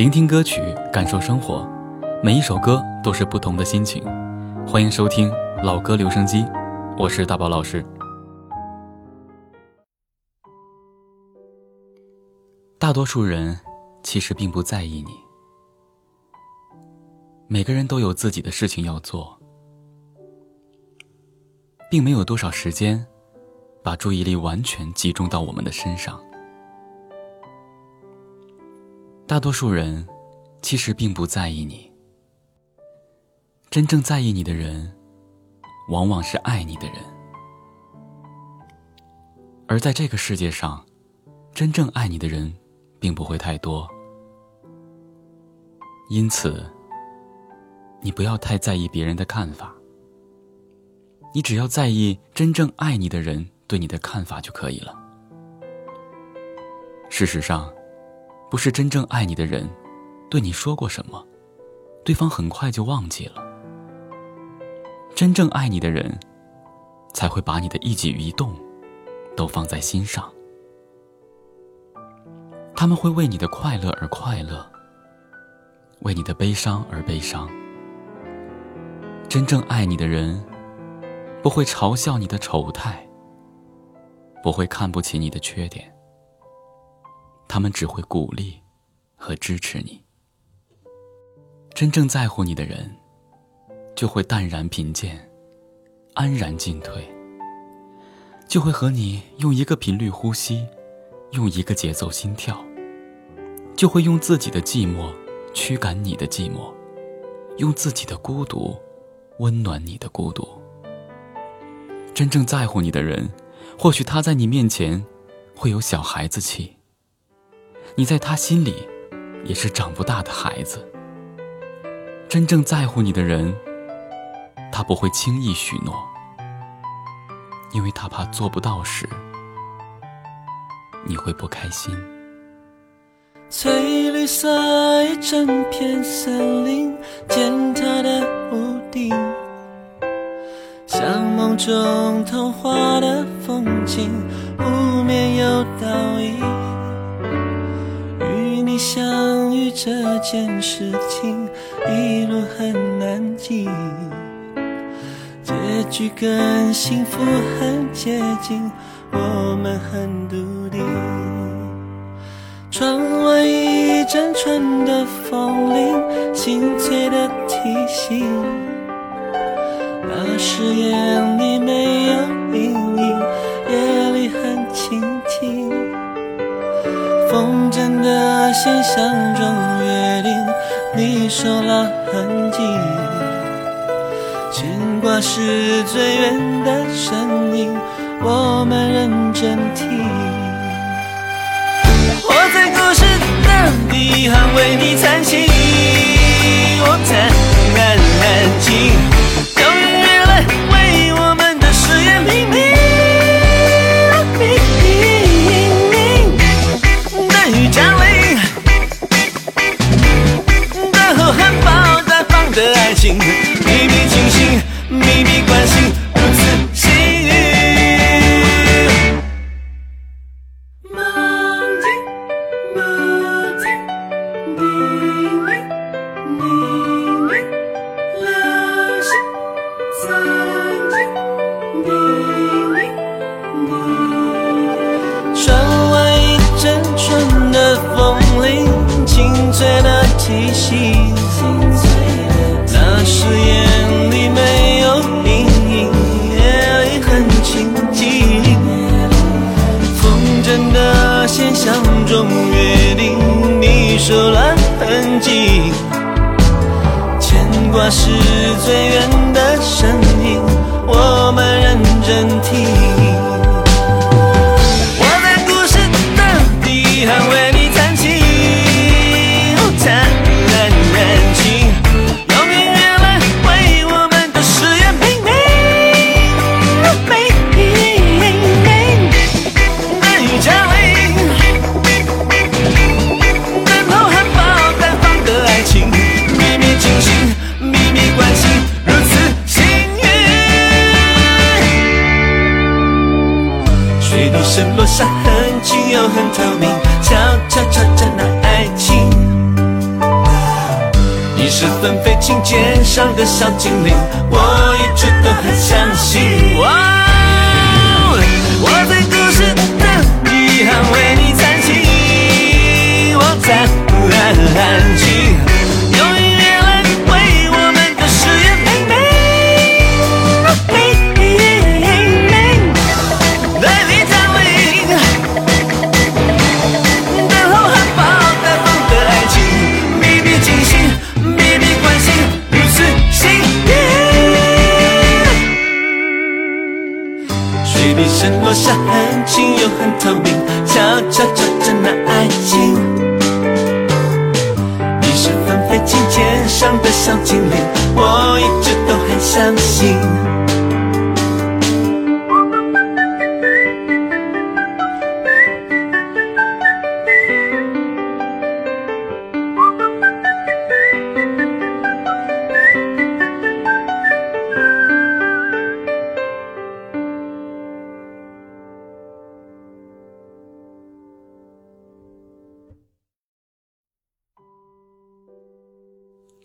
聆听歌曲，感受生活，每一首歌都是不同的心情。欢迎收听老歌留声机，我是大宝老师。大多数人其实并不在意你，每个人都有自己的事情要做，并没有多少时间把注意力完全集中到我们的身上。大多数人其实并不在意你，真正在意你的人，往往是爱你的人。而在这个世界上，真正爱你的人并不会太多，因此，你不要太在意别人的看法，你只要在意真正爱你的人对你的看法就可以了。事实上。不是真正爱你的人，对你说过什么，对方很快就忘记了。真正爱你的人，才会把你的一举一动都放在心上。他们会为你的快乐而快乐，为你的悲伤而悲伤。真正爱你的人，不会嘲笑你的丑态，不会看不起你的缺点。他们只会鼓励和支持你。真正在乎你的人，就会淡然贫贱，安然进退，就会和你用一个频率呼吸，用一个节奏心跳，就会用自己的寂寞驱赶你的寂寞，用自己的孤独温暖你的孤独。真正在乎你的人，或许他在你面前会有小孩子气。你在他心里，也是长不大的孩子。真正在乎你的人，他不会轻易许诺，因为他怕做不到时，你会不开心。翠绿色一整片森林，尖塔的屋顶，像梦中童话的风景，湖面有倒影。相遇这件事情一路很难记，结局跟幸福很接近，我们很笃定。窗外一阵春的风铃，清脆的提醒，那誓言里没筝的线相中约定，你手拉痕迹，牵挂是最远的声音，我们认真听。我在故事的彼岸为你弹琴，我弹安安静。那誓言里没有阴影，夜里很清静。风筝的线相中约定，你手拉痕迹，牵挂是最远的声音，我们认真听。谁都是落下痕迹又很透明，悄悄悄悄那爱情。你是纷飞琴键上的小精灵，我一直都很相信。很轻又很透明，悄悄照着那爱情。你是纷飞琴键上的小精灵，我一直都很相信。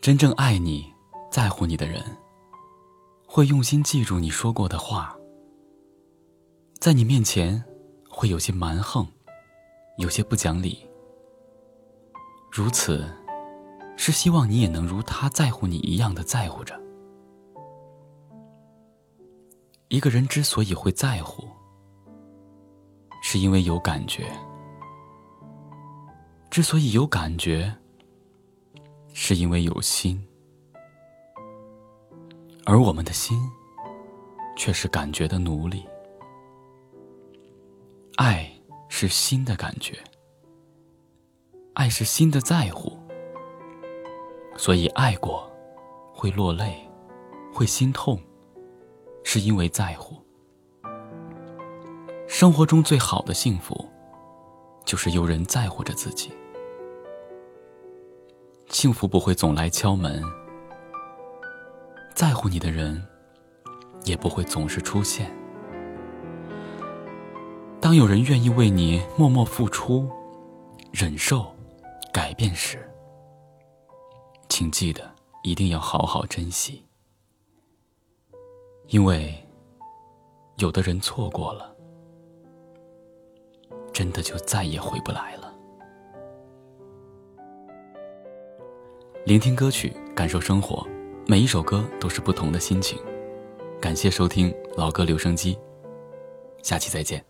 真正爱你、在乎你的人，会用心记住你说过的话。在你面前，会有些蛮横，有些不讲理。如此，是希望你也能如他在乎你一样的在乎着。一个人之所以会在乎，是因为有感觉。之所以有感觉。是因为有心，而我们的心却是感觉的奴隶。爱是心的感觉，爱是心的在乎，所以爱过会落泪，会心痛，是因为在乎。生活中最好的幸福，就是有人在乎着自己。幸福不会总来敲门，在乎你的人也不会总是出现。当有人愿意为你默默付出、忍受、改变时，请记得一定要好好珍惜，因为有的人错过了，真的就再也回不来了。聆听歌曲，感受生活，每一首歌都是不同的心情。感谢收听老歌留声机，下期再见。